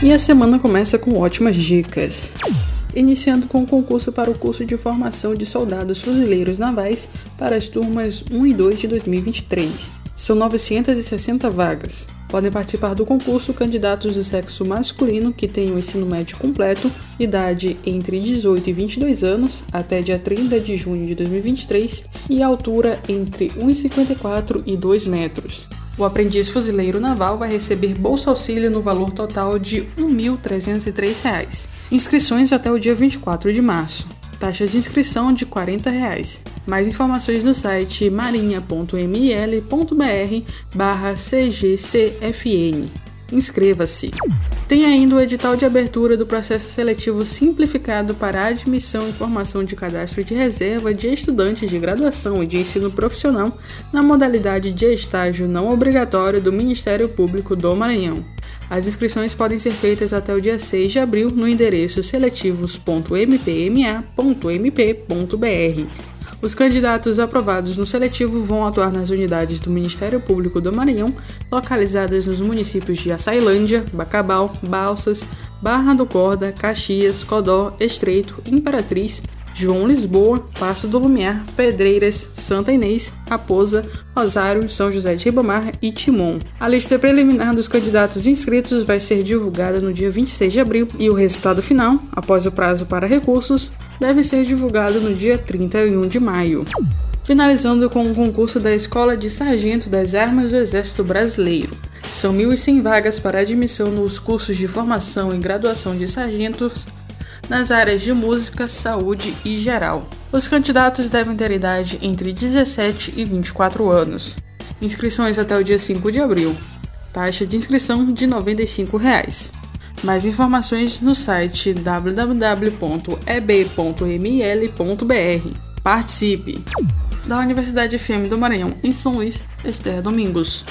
E a semana começa com ótimas dicas. Iniciando com o concurso para o curso de formação de soldados fuzileiros navais para as turmas 1 e 2 de 2023. São 960 vagas. Podem participar do concurso candidatos do sexo masculino que tenham ensino médio completo, idade entre 18 e 22 anos, até dia 30 de junho de 2023, e altura entre 1,54 e 2 metros. O aprendiz fuzileiro naval vai receber bolsa auxílio no valor total de R$ 1.303. Inscrições até o dia 24 de março. Taxa de inscrição de 40 reais. Mais informações no site marinha.mil.br barra cgcfn. Inscreva-se! Tem ainda o edital de abertura do processo seletivo simplificado para admissão e formação de cadastro de reserva de estudantes de graduação e de ensino profissional na modalidade de estágio não obrigatório do Ministério Público do Maranhão. As inscrições podem ser feitas até o dia 6 de abril no endereço seletivos.mpma.mp.br os candidatos aprovados no seletivo vão atuar nas unidades do Ministério Público do Maranhão, localizadas nos municípios de Açailândia, Bacabal, Balsas, Barra do Corda, Caxias, Codó, Estreito, Imperatriz, João Lisboa, Passo do Lumiar, Pedreiras, Santa Inês, Raposa, Rosário, São José de Ribamar e Timon. A lista preliminar dos candidatos inscritos vai ser divulgada no dia 26 de abril e o resultado final, após o prazo para recursos, deve ser divulgado no dia 31 de maio. Finalizando com o concurso da Escola de Sargento das Armas do Exército Brasileiro. São 1.100 vagas para admissão nos cursos de formação e graduação de sargentos nas áreas de música, saúde e geral. Os candidatos devem ter idade entre 17 e 24 anos. Inscrições até o dia 5 de abril. Taxa de inscrição de 95 reais. Mais informações no site www.eb.ml.br. Participe! Da Universidade FM do Maranhão, em São Luís, Esther Domingos.